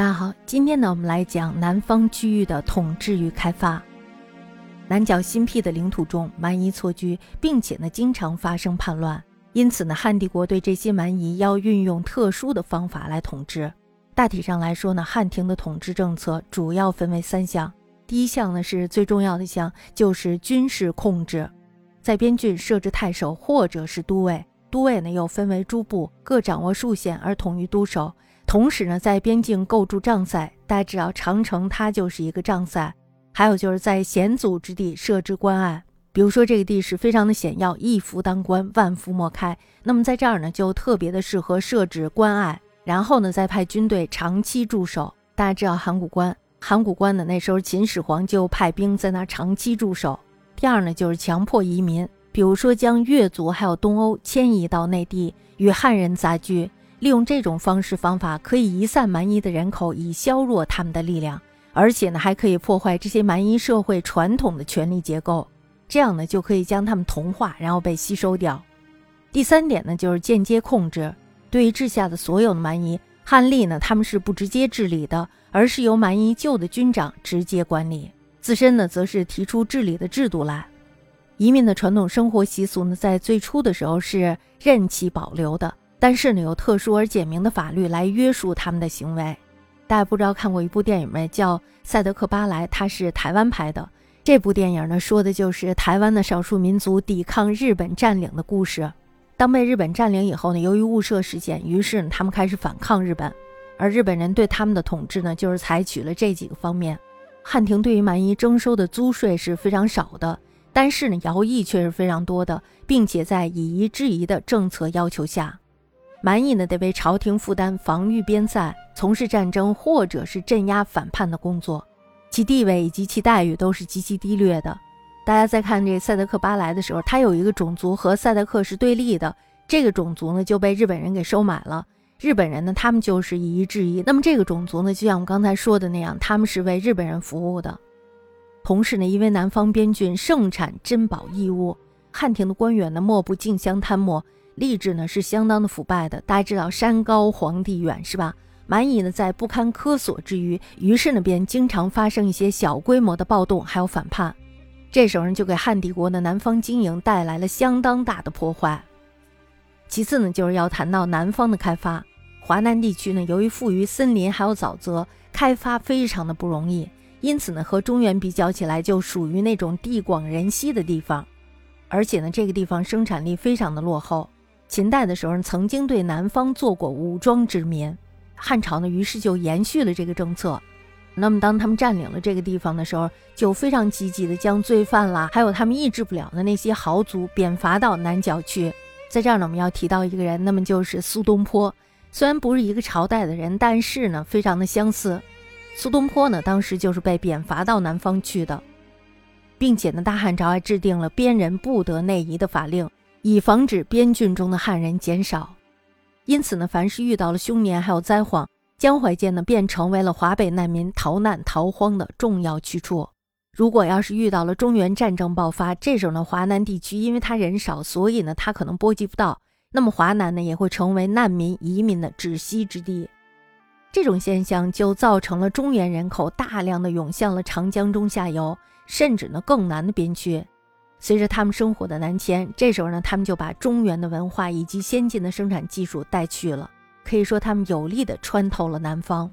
大家好，今天呢，我们来讲南方区域的统治与开发。南角新辟的领土中，蛮夷错居，并且呢，经常发生叛乱。因此呢，汉帝国对这些蛮夷要运用特殊的方法来统治。大体上来说呢，汉廷的统治政策主要分为三项。第一项呢，是最重要的项，就是军事控制，在边郡设置太守或者是都尉，都尉呢又分为诸部，各掌握数县而统于都守。同时呢，在边境构筑障塞，大家知道长城它就是一个障塞。还有就是在险阻之地设置关隘，比如说这个地势非常的险要，一夫当关，万夫莫开。那么在这儿呢，就特别的适合设置关隘，然后呢，再派军队长期驻守。大家知道函谷关，函谷关呢，那时候秦始皇就派兵在那长期驻守。第二呢，就是强迫移民，比如说将越族还有东欧迁移到内地，与汉人杂居。利用这种方式方法，可以移散蛮夷的人口，以削弱他们的力量，而且呢，还可以破坏这些蛮夷社会传统的权力结构，这样呢，就可以将他们同化，然后被吸收掉。第三点呢，就是间接控制，对于治下的所有的蛮夷，汉吏呢，他们是不直接治理的，而是由蛮夷旧的军长直接管理，自身呢，则是提出治理的制度来。移民的传统生活习俗呢，在最初的时候是任其保留的。但是呢，有特殊而简明的法律来约束他们的行为。大家不知道看过一部电影没？叫《赛德克·巴莱》，它是台湾拍的。这部电影呢，说的就是台湾的少数民族抵抗日本占领的故事。当被日本占领以后呢，由于雾社事件，于是呢，他们开始反抗日本。而日本人对他们的统治呢，就是采取了这几个方面。汉庭对于蛮夷征收的租税是非常少的，但是呢，徭役却是非常多的，并且在以夷制夷的政策要求下。蛮夷呢，得为朝廷负担防御边塞、从事战争或者是镇压反叛的工作，其地位以及其待遇都是极其低劣的。大家在看这赛德克巴莱的时候，他有一个种族和赛德克是对立的，这个种族呢就被日本人给收买了。日本人呢，他们就是以夷制夷。那么这个种族呢，就像我刚才说的那样，他们是为日本人服务的。同时呢，因为南方边郡盛产珍宝异物，汉廷的官员呢，莫不竞相贪墨。吏治呢是相当的腐败的，大家知道山高皇帝远是吧？蛮夷呢在不堪苛索之余，于是呢便经常发生一些小规模的暴动，还有反叛。这时候呢就给汉帝国的南方经营带来了相当大的破坏。其次呢就是要谈到南方的开发，华南地区呢由于富于森林还有沼泽，开发非常的不容易，因此呢和中原比较起来就属于那种地广人稀的地方，而且呢这个地方生产力非常的落后。秦代的时候曾经对南方做过武装殖民，汉朝呢，于是就延续了这个政策。那么，当他们占领了这个地方的时候，就非常积极的将罪犯啦，还有他们抑制不了的那些豪族贬罚到南郊去。在这儿呢，我们要提到一个人，那么就是苏东坡。虽然不是一个朝代的人，但是呢，非常的相似。苏东坡呢，当时就是被贬罚到南方去的，并且呢，大汉朝还制定了边人不得内移的法令。以防止边郡中的汉人减少，因此呢，凡是遇到了凶年还有灾荒，江淮间呢便成为了华北难民逃难逃荒的重要去处。如果要是遇到了中原战争爆发，这时候呢，华南地区因为它人少，所以呢，它可能波及不到，那么华南呢也会成为难民移民的窒息之地。这种现象就造成了中原人口大量的涌向了长江中下游，甚至呢更南的边区。随着他们生活的南迁，这时候呢，他们就把中原的文化以及先进的生产技术带去了。可以说，他们有力地穿透了南方，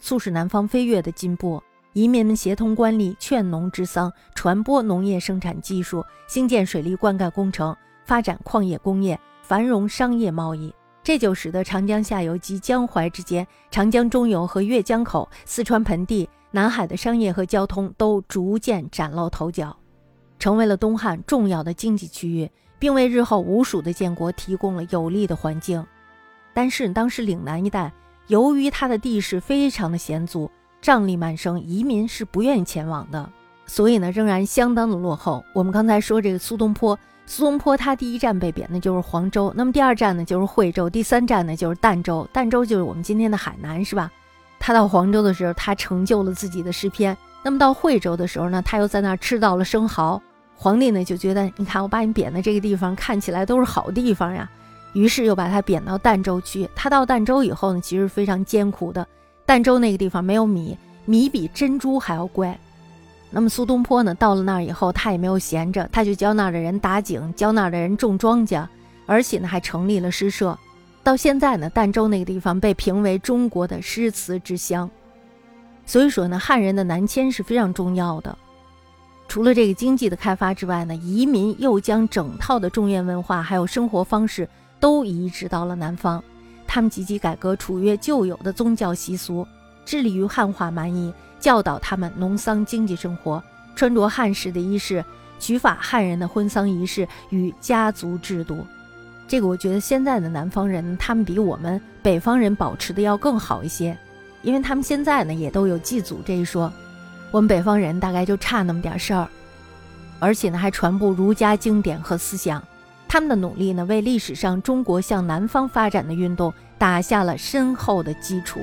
促使南方飞跃的进步。移民们协同官吏，劝农治桑，传播农业生产技术，兴建水利灌溉工程，发展矿业工业，繁荣商业贸易。这就使得长江下游及江淮之间、长江中游和阅江口、四川盆地、南海的商业和交通都逐渐崭露头角。成为了东汉重要的经济区域，并为日后吴蜀的建国提供了有利的环境。但是当时岭南一带由于它的地势非常的险阻，瘴疠满生，移民是不愿意前往的，所以呢仍然相当的落后。我们刚才说这个苏东坡，苏东坡他第一站被贬的就是黄州，那么第二站呢就是惠州，第三站呢就是儋州，儋州就是我们今天的海南，是吧？他到黄州的时候，他成就了自己的诗篇；那么到惠州的时候呢，他又在那儿吃到了生蚝。皇帝呢就觉得，你看我把你贬的这个地方看起来都是好地方呀，于是又把他贬到儋州去。他到儋州以后呢，其实非常艰苦的。儋州那个地方没有米，米比珍珠还要贵。那么苏东坡呢，到了那儿以后，他也没有闲着，他就教那儿的人打井，教那儿的人种庄稼，而且呢还成立了诗社。到现在呢，儋州那个地方被评为中国的诗词之乡。所以说呢，汉人的南迁是非常重要的。除了这个经济的开发之外呢，移民又将整套的中原文化还有生活方式都移植到了南方。他们积极改革楚越旧有的宗教习俗，致力于汉化蛮夷。教导他们农桑经济生活，穿着汉式的衣饰，取法汉人的婚丧仪式与家族制度。这个我觉得现在的南方人，他们比我们北方人保持的要更好一些，因为他们现在呢也都有祭祖这一说。我们北方人大概就差那么点事儿，而且呢还传播儒家经典和思想。他们的努力呢，为历史上中国向南方发展的运动打下了深厚的基础。